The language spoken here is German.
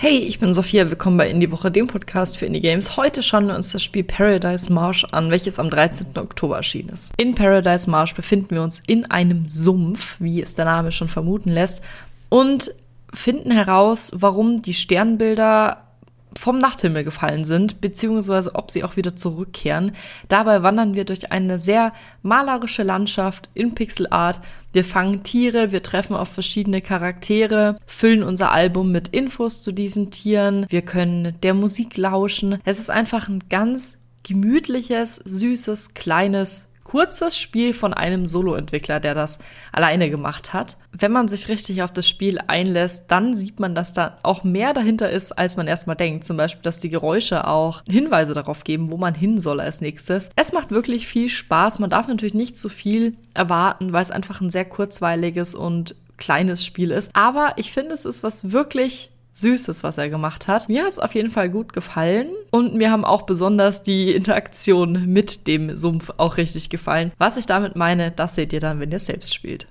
Hey, ich bin Sophia, willkommen bei Indie Woche, dem Podcast für Indie Games. Heute schauen wir uns das Spiel Paradise Marsh an, welches am 13. Oktober erschienen ist. In Paradise Marsh befinden wir uns in einem Sumpf, wie es der Name schon vermuten lässt, und finden heraus, warum die Sternbilder vom Nachthimmel gefallen sind, beziehungsweise ob sie auch wieder zurückkehren. Dabei wandern wir durch eine sehr malerische Landschaft in Pixelart. Wir fangen Tiere, wir treffen auf verschiedene Charaktere, füllen unser Album mit Infos zu diesen Tieren, wir können der Musik lauschen. Es ist einfach ein ganz gemütliches, süßes, kleines kurzes Spiel von einem Solo-Entwickler, der das alleine gemacht hat. Wenn man sich richtig auf das Spiel einlässt, dann sieht man, dass da auch mehr dahinter ist, als man erstmal denkt. Zum Beispiel, dass die Geräusche auch Hinweise darauf geben, wo man hin soll als nächstes. Es macht wirklich viel Spaß. Man darf natürlich nicht zu viel erwarten, weil es einfach ein sehr kurzweiliges und kleines Spiel ist. Aber ich finde, es ist was wirklich Süßes, was er gemacht hat. Mir hat es auf jeden Fall gut gefallen und mir haben auch besonders die Interaktion mit dem Sumpf auch richtig gefallen. Was ich damit meine, das seht ihr dann, wenn ihr selbst spielt.